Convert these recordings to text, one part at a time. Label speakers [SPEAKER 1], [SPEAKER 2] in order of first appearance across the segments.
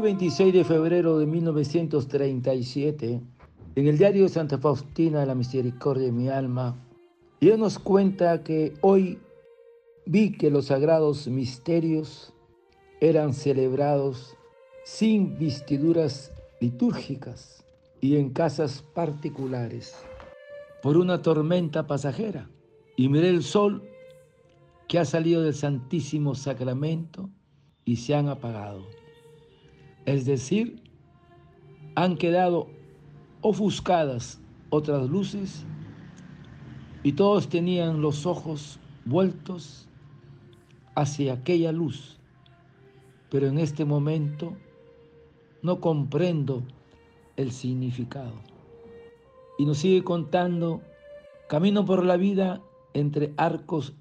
[SPEAKER 1] Hoy 26 de febrero de 1937, en el diario Santa Faustina de la Misericordia de mi alma, ella nos cuenta que hoy vi que los sagrados misterios eran celebrados sin vestiduras litúrgicas y en casas particulares por una tormenta pasajera. Y miré el sol que ha salido del Santísimo Sacramento y se han apagado. Es decir, han quedado ofuscadas otras luces y todos tenían los ojos vueltos hacia aquella luz. Pero en este momento no comprendo el significado. Y nos sigue contando, camino por la vida entre arcos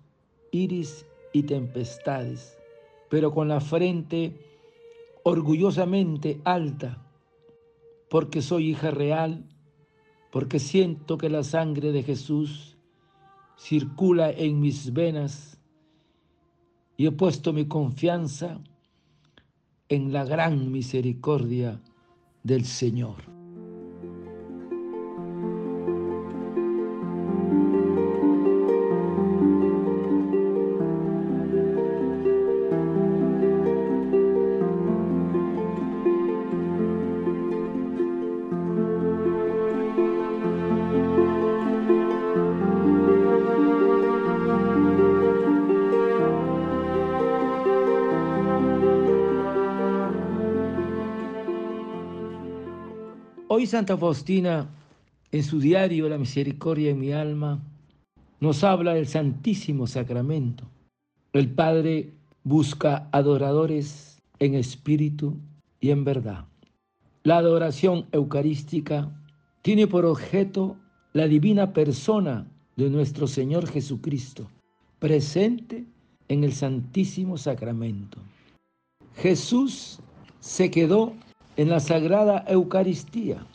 [SPEAKER 1] iris y tempestades, pero con la frente orgullosamente alta, porque soy hija real, porque siento que la sangre de Jesús circula en mis venas y he puesto mi confianza en la gran misericordia del Señor. Hoy Santa Faustina, en su diario La Misericordia en mi alma, nos habla del Santísimo Sacramento. El Padre busca adoradores en espíritu y en verdad. La adoración eucarística tiene por objeto la divina persona de nuestro Señor Jesucristo, presente en el Santísimo Sacramento. Jesús se quedó en la Sagrada Eucaristía.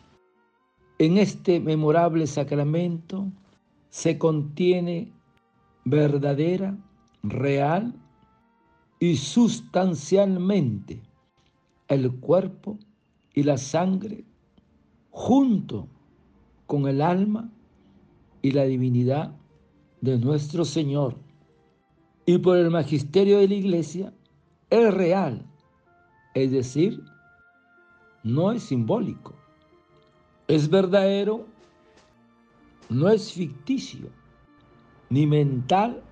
[SPEAKER 1] En este memorable sacramento se contiene verdadera, real y sustancialmente el cuerpo y la sangre junto con el alma y la divinidad de nuestro Señor. Y por el magisterio de la iglesia es real, es decir, no es simbólico, es verdadero, no es ficticio, ni mental,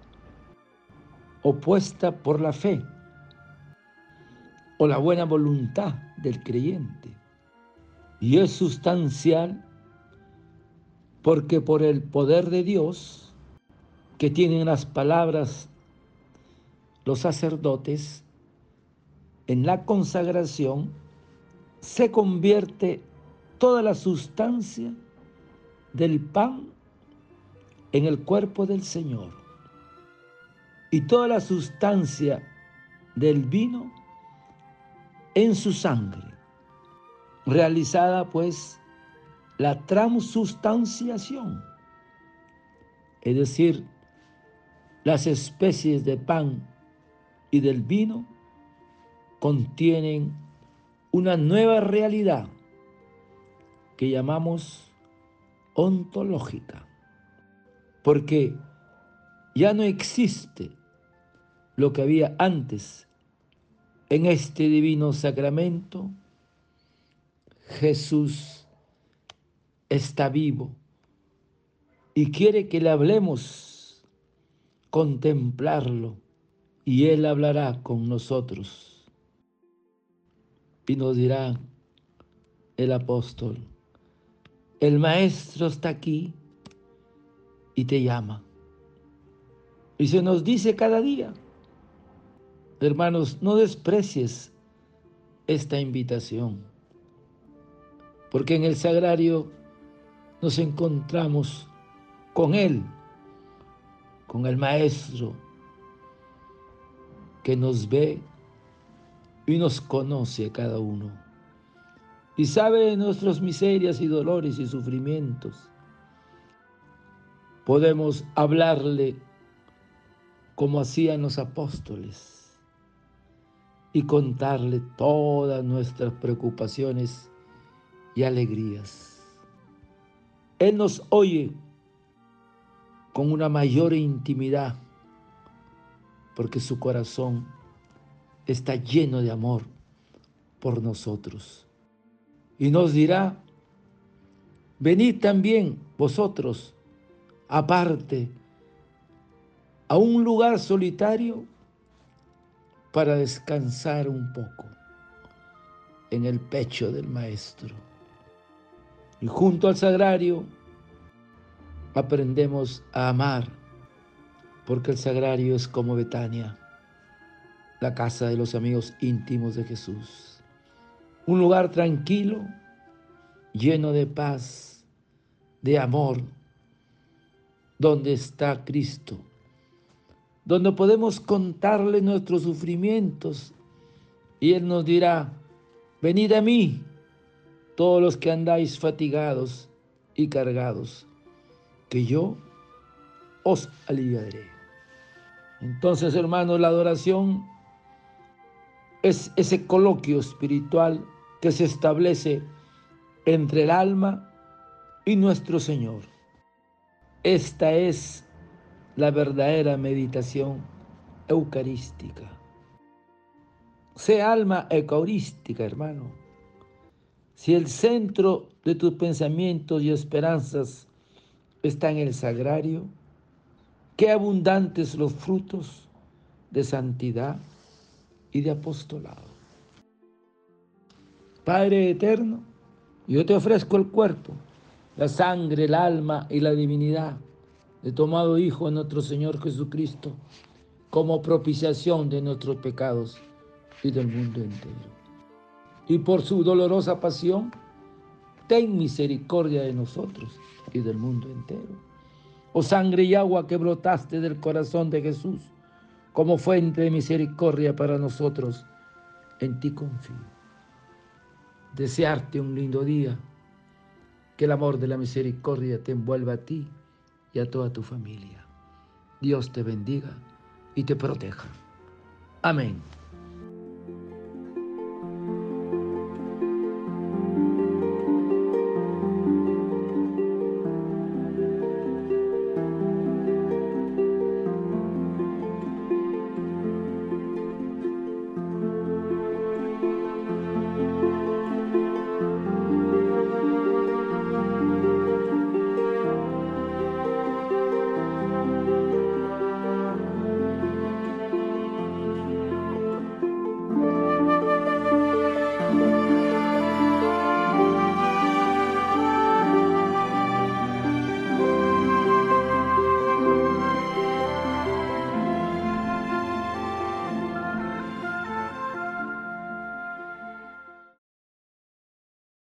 [SPEAKER 1] opuesta por la fe o la buena voluntad del creyente. Y es sustancial porque por el poder de Dios que tienen las palabras los sacerdotes en la consagración, se convierte toda la sustancia del pan en el cuerpo del Señor. Y toda la sustancia del vino en su sangre, realizada pues la transustanciación, es decir, las especies de pan y del vino contienen una nueva realidad que llamamos ontológica, porque ya no existe lo que había antes en este divino sacramento. Jesús está vivo y quiere que le hablemos, contemplarlo, y Él hablará con nosotros y nos dirá el apóstol, el maestro está aquí y te llama. Y se nos dice cada día, hermanos, no desprecies esta invitación, porque en el sagrario nos encontramos con Él, con el Maestro, que nos ve y nos conoce a cada uno. Y sabe de nuestras miserias y dolores y sufrimientos. Podemos hablarle como hacían los apóstoles. y contarle todas nuestras preocupaciones y alegrías. Él nos oye con una mayor intimidad porque su corazón está lleno de amor por nosotros. Y nos dirá, venid también vosotros aparte a un lugar solitario para descansar un poco en el pecho del Maestro. Y junto al sagrario aprendemos a amar, porque el sagrario es como Betania, la casa de los amigos íntimos de Jesús. Un lugar tranquilo, lleno de paz, de amor, donde está Cristo donde podemos contarle nuestros sufrimientos y Él nos dirá, venid a mí, todos los que andáis fatigados y cargados, que yo os aliviaré. Entonces, hermanos, la adoración es ese coloquio espiritual que se establece entre el alma y nuestro Señor. Esta es la verdadera meditación eucarística. Sea alma eucarística, hermano. Si el centro de tus pensamientos y esperanzas está en el sagrario, qué abundantes los frutos de santidad y de apostolado. Padre eterno, yo te ofrezco el cuerpo, la sangre, el alma y la divinidad de tomado Hijo de nuestro Señor Jesucristo como propiciación de nuestros pecados y del mundo entero. Y por su dolorosa pasión, ten misericordia de nosotros y del mundo entero. Oh sangre y agua que brotaste del corazón de Jesús como fuente de misericordia para nosotros, en ti confío. Desearte un lindo día, que el amor de la misericordia te envuelva a ti y a toda tu familia. Dios te bendiga y te proteja. Amén.